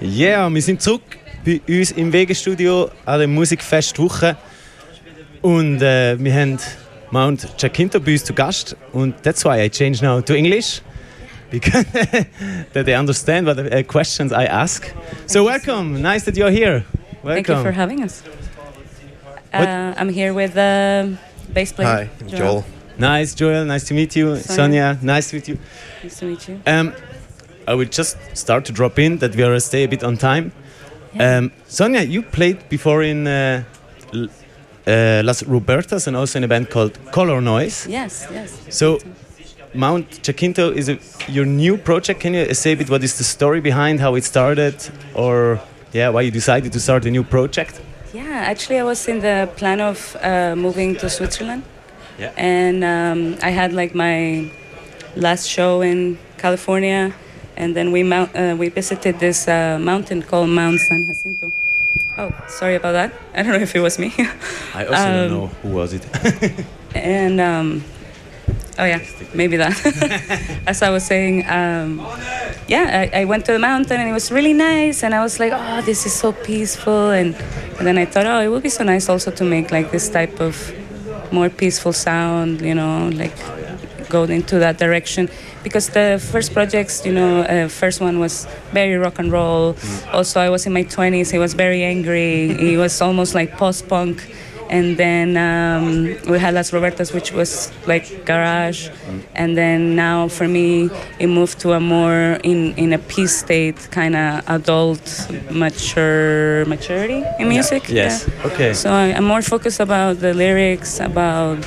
Ja, yeah, wir sind zurück bei uns im Wegestudio an der Musikfestwoche und äh, wir haben Mount Jacinto bei uns zu Gast und that's why I change now to English because that they understand what the uh, questions I ask. So welcome, nice that you're here. Welcome. Thank you for having us. Uh, I'm here with uh, bass player. Hi, Joel. Nice, Joel. Nice to meet you, Sonia. Sonia. Nice to meet you. Nice to meet you. Um, I will just start to drop in that we are stay a bit on time. Yeah. Um, Sonia, you played before in uh, uh, Las Robertas and also in a band called Color Noise. Yes, yes. So, Mount Jacinto is a, your new project. Can you say a bit what is the story behind how it started, or yeah, why you decided to start a new project? Yeah, actually, I was in the plan of uh, moving to Switzerland. Yeah. And um, I had like my last show in California, and then we mount, uh, we visited this uh, mountain called Mount San Jacinto. Oh, sorry about that. I don't know if it was me. I also don't Um, know who was it. and um, oh yeah maybe that as i was saying um, yeah I, I went to the mountain and it was really nice and i was like oh this is so peaceful and, and then i thought oh it would be so nice also to make like this type of more peaceful sound you know like go into that direction because the first projects you know uh, first one was very rock and roll also i was in my 20s he was very angry it was almost like post-punk and then um, we had Las Robertas, which was like garage, and then now for me it moved to a more in in a peace state, kind of adult, mature maturity in music. Yes. yeah. Okay. So I, I'm more focused about the lyrics, about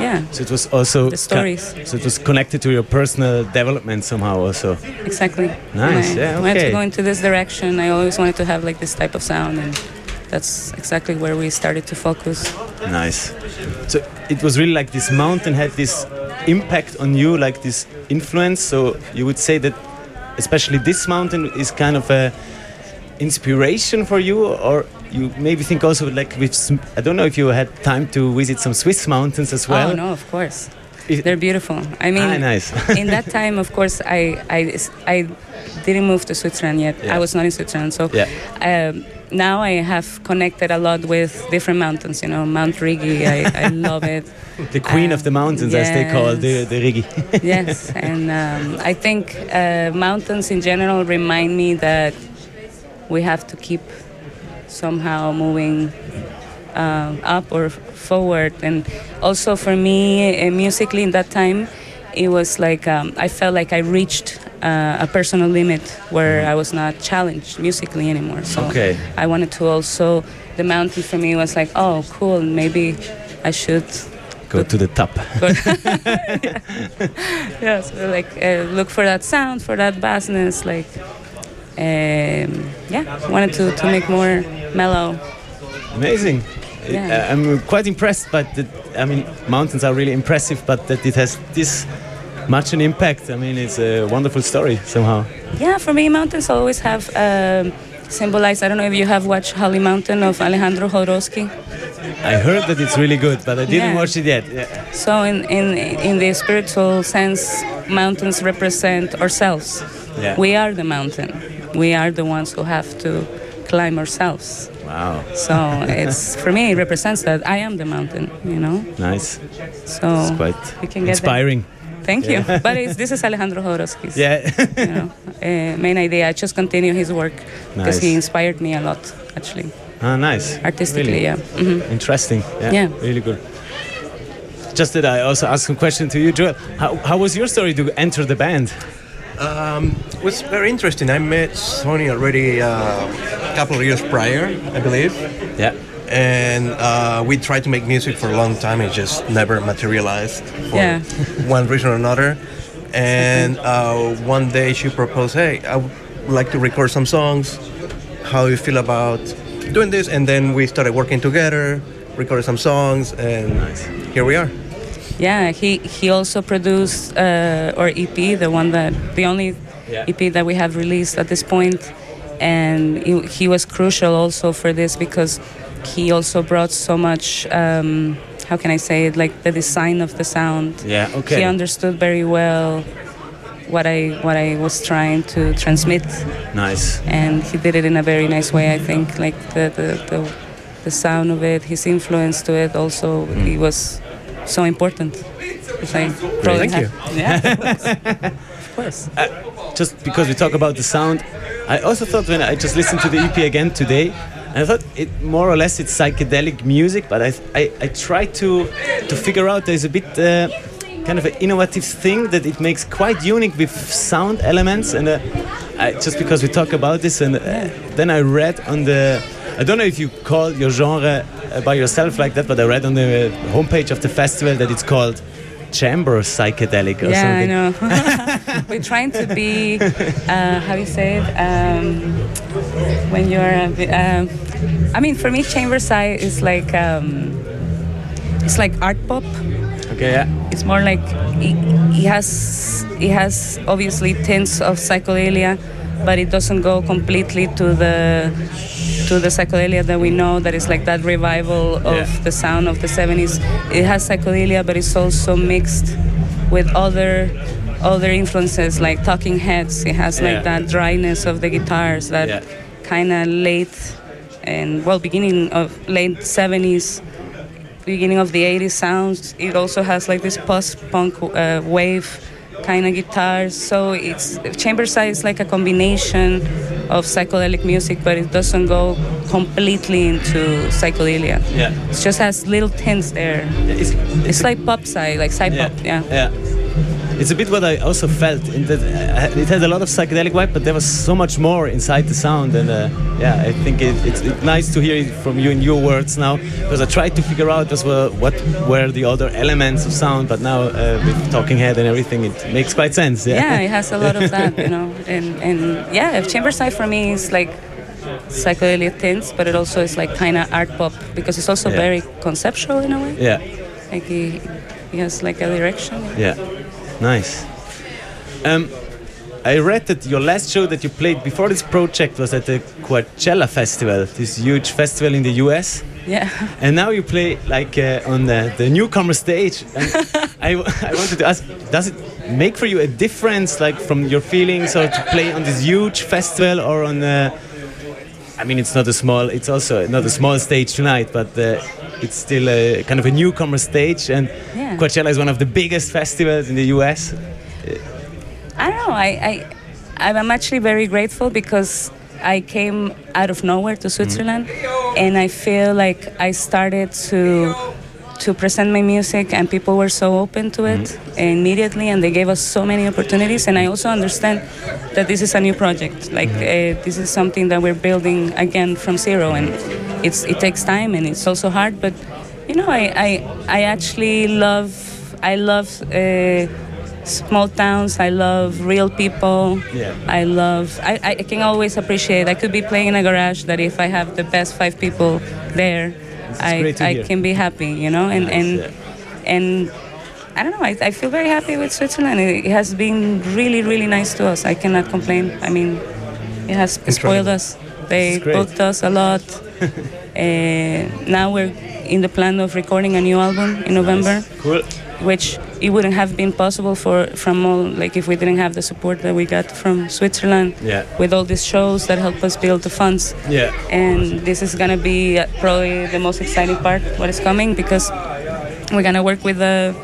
yeah, So it was also The stories. so it was connected to your personal development somehow also. exactly. Nice, And I yeah, wanted okay. to go into this direction. I always wanted to have like this type of sound, and that's exactly where we started to focus. Nice. So it was really like this mountain had this impact on you, like this influence. So you would say that, especially this mountain, is kind of a inspiration for you, or you maybe think also like with I don't know if you had time to visit some Swiss mountains as well. oh no, of course. They're beautiful. I mean, Ah, nice. in that time, of course, I, I, I didn't move to Switzerland yet. Yeah. I was not in Switzerland. So Yeah. um, now I have connected a lot with different mountains. You know, Mount Rigi, I, I love it. the queen of the Um, mountains, as they call the yes. the Rigi. yes, and um, I think uh, mountains in general remind me that we have to keep somehow moving um, up or forward. And also for me, uh, musically in that time, it was like um, I felt like I reached uh, a personal limit where I was not challenged musically anymore. So Okay. I wanted to also, the mountain for me was like, oh, cool, maybe I should Go to the top. yeah, so like uh, look for that sound, for that bassness, like um, yeah, wanted to, to make more mellow. Amazing. Yeah. I'm quite impressed, but the, I mean, mountains are really impressive, but that it has this much an impact. I mean, it's a wonderful story somehow. Yeah, for me, mountains always have um, symbolized. I don't know if you have watched Holy Mountain of Alejandro Jodorowsky. I heard that it's really good, but I didn't Yeah. watch it yet. Yeah. So in, in in the spiritual sense, mountains represent ourselves. Yeah. We are the mountain. We are the ones who have to climb ourselves. Wow, So it's for me, it represents that I am the mountain. You know. nice. So It's quite we can get there. inspiring. Thank you. But it's, this is Alejandro Jodorowsky's Yeah. you know, uh, main idea. I just continue his work because Nice. he inspired me a lot, actually, ah, nice. artistically. Really Yeah. hmm Interesting. Yeah. Yeah. Really good. Just that I also ask some question to you, Joel. How, how was your story to enter the band? Um, it was very interesting. I met Sony already uh, a couple of years prior, I believe, Yeah. and uh, we tried to make music for a long time. It just never materialized for Yeah. one reason or another. And uh, one day she proposed, "Hey, I would like to record some songs. How you feel about doing this?" And then we started working together, recorded some songs, and here we are. Yeah, he, he also produced uh, our EP, the one that, the only Yeah. EP that we have released at this. And he, he was crucial also for this because he also brought so much, um, how can I say it, like the design of the sound. Yeah. Okay. He understood very well what I what I was trying to transmit, Nice. and he did it in a very nice way. I think like the the, the, the sound of it, his influence to it, also he was so important. Like Thank you. Yeah, of course. just because we talk about the sound, I also thought when I just listened to the EP again today, I thought it more or less it's psychedelic music, but I I, I tried to to figure out there's a bit uh, kind of an innovative thing that it makes quite unique with sound elements, and uh, I, just because we talk about this, and uh, then I read on the. I don't know if you call your genre uh, by yourself like that, but I read on the homepage of the festival that it's called chamber psychedelic or yeah, something. I know. We're trying to be, uh, how you say it, um, when you're, um, I mean, for me, chamber psych is like, um, it's like art pop. Okay, yeah. It's more like it, it has, it has obviously tints of psychedelia, but it doesn't go completely to the to the psychedelia that we know that is like that revival of Yeah. the sound of the 70s it has psychedelia but it's also mixed with other other influences like talking heads it has Yeah. like that dryness of the guitars that Yeah. kind of late and well beginning of late 70s beginning of the 80s sounds it also has like this post-punk uh, wave kind of guitars so it's chamber psych is like a combination of psychedelic music but it doesn't go completely into psychedelia Yeah. it just has little tints there It's, it's like pop psych like psych pop yeah Yeah. It's a bit what I also felt in that uh, it had a lot of psychedelic vibe, but there was so much more inside the sound, and uh, yeah, I think it, it's, it's nice to hear it from you in your words now, because I tried to figure out as well what were the other elements of sound, but now uh, with Talking Head and everything, it makes quite sense. Yeah, yeah, it has a lot of that, you know. And and yeah, chamber psych for me is like psychedelic tints, but it also is like kind of art pop because it's also Yeah. very conceptual in a way. yeah, Like he, he has like a direction. yeah. Nice. Um, I read that your last show that you played before this project was at the Coachella Festival, this huge festival in the US. Yeah. And now you play like uh, on the, the newcomer stage. I, I wanted to ask, does it make for you a difference, like from your feelings, or to play on this huge festival, or on? Uh, I mean, it's not a small. It's also not a small stage tonight, but uh, it's still a kind of a newcomer stage. And Yeah. Coachella is one of the biggest festivals in the U.S. I don't know. I, I I'm actually very grateful because I came out of nowhere to Switzerland, mm-hmm. and I feel like I started to to present my music, and people were so open to it immediately, and they gave us so many opportunities. And I also understand that this is a new project. Like uh, this is something that we're building again from zero, and it's it takes time, and it's also hard. But you know, I I, I actually love I love. Uh, small towns. I love real people. Yeah. I love. I, I can always appreciate. I could be playing in a garage that if I have the best five people there, I I hear. can be happy. You know, and Nice, and yeah. and. I don't know. I, I feel very happy with Switzerland. It, has been really, really nice to us. I cannot complain. I mean, it has spoiled us. They booked us a lot. uh, now we're in the plan of recording a new album in November Cool. which it wouldn't have been possible for from all like if we didn't have the support that we got from Switzerland Yeah. with all these shows that help us build the funds Yeah. and this is gonna be uh, probably the most exciting part what is coming because we're gonna work with a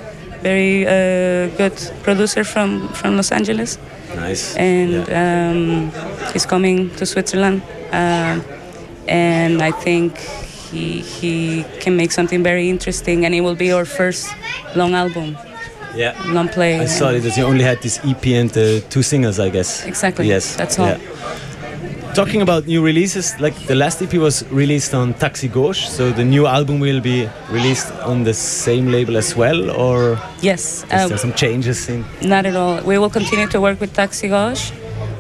very uh, good producer from from Los Angeles Nice. and Yeah. um, he's coming to Switzerland, uh, and I think he he can make something very interesting, and it will be our first long album, yeah. long play. I saw it that you only had this EP and uh, two singles, I guess. Exactly. Yes. That's all. Yeah. Talking about new releases, like the last EP was released on Taxi Gauche, so the new album will be released on the same label as well, or Yes, is uh, there some changes in? not at all. We will continue to work with Taxi Gauche.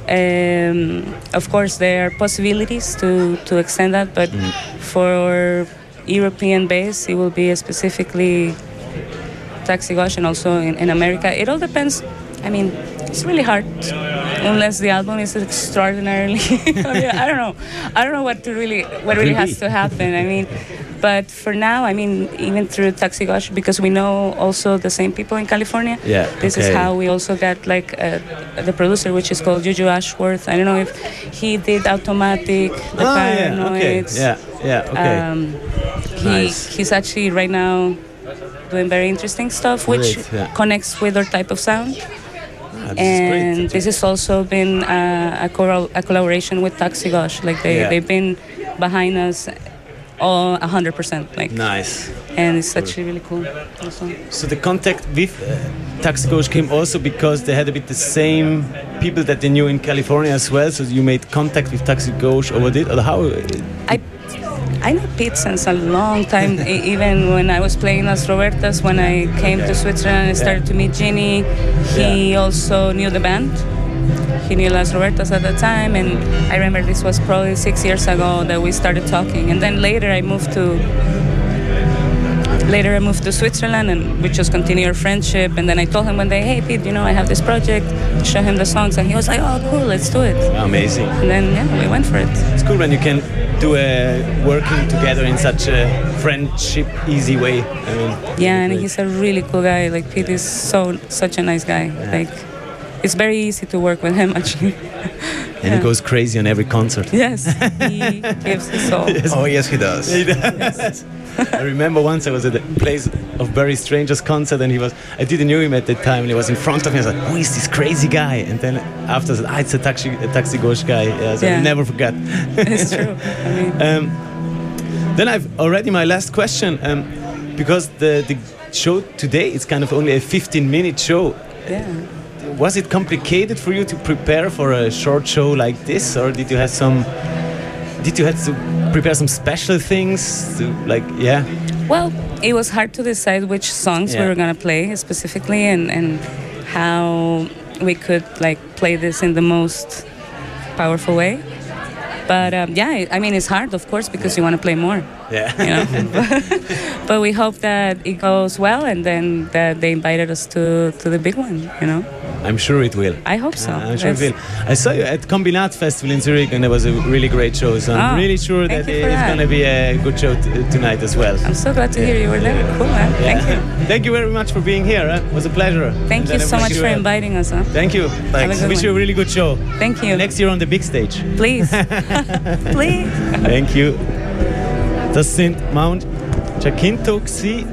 Um, of course, there are possibilities to, to extend that, but for European base, it will be specifically Taxi Gauche and also in, in America. It all depends. I mean, it's really hard unless the album is extraordinarily. I, mean, I don't know. I don't know what to really what really has to happen. I mean, but for now, I mean, even through Taxi Gauche, because we know also the same people in California. Yeah, This is how we also got like uh, the producer, which is called Juju Ashworth. I don't know if he did Automatic, The Ah, yeah, okay. Yeah, yeah, okay. Um, he, Nice. He's actually right now doing very interesting stuff, which yeah. connects with our type of sound. Ah, this is and great. this has also been uh, a, cor- a collaboration with Taxi Gauche. Like they, Yeah. they've been behind us all 100%. Like, Nice. and it's actually really cool. Also. So the contact with uh, Taxi Coach came also because they had a bit the same people that they knew in California as well. So you made contact with Taxi Coach over it, or how? I I know Pete since a long time. Even when I was playing Las Robertas, when I came to Switzerland and started to meet Ginny, he also knew the band. He knew Las Robertas at the time, and I remember this was probably six years ago that we started talking. And then later I moved to. Later I moved to Switzerland and we just continued our friendship. And then I told him one day, "Hey Pete, you know I have this project." Show him the songs, and he was like, "Oh, cool, let's do it." Amazing. And then yeah, we went for it. It's cool when you can do a working together in such a friendship easy way. I mean, Yeah, and great. he's a really cool guy. Like Pete is so such a nice guy. Like it's very easy to work with him actually. and he goes crazy on every concert. yes, he gives his soul. Yes. Oh yes, he does. I remember once I was at a place of Barry Stranger's concert and he was, I didn't know him at that time and he was in front of me. I was like, who is this crazy guy? And then after, I said, ah, it's a taxi, a taxi Gauche guy. Yeah, so Yeah. I'll never forget. it's true. I mean, Um, then I've already my last question um, because the, the show today is kind of only a 15 minute show. yeah. Was it complicated for you to prepare for a short show like this, or did you have some? Did you have to prepare some special things? To, like, yeah, Well, it was hard to decide which songs we were gonna play specifically, and and how we could like play this in the most powerful way. But um, yeah, I- I mean, it's hard, of course, because you want to play more. yeah. you know. but we hope that it goes well, and then that they invited us to to the big one. You know, I'm sure it will. I hope so. Uh, I'm sure it will. I saw you at Combinat Festival in Zurich, and it was a really great show. So I'm Oh, really sure that it's going to be a good show t- tonight as well. I'm so glad to hear you were there. Cool, man. Thank you. Thank you very much for being here. huh? It was a pleasure. Thank And you so much you for inviting us. Huh? Thank you. Good Wish you a really good show. Thank you. Next year on the big stage. Please, please. Thank you. Das sind Mount Jacinto gsi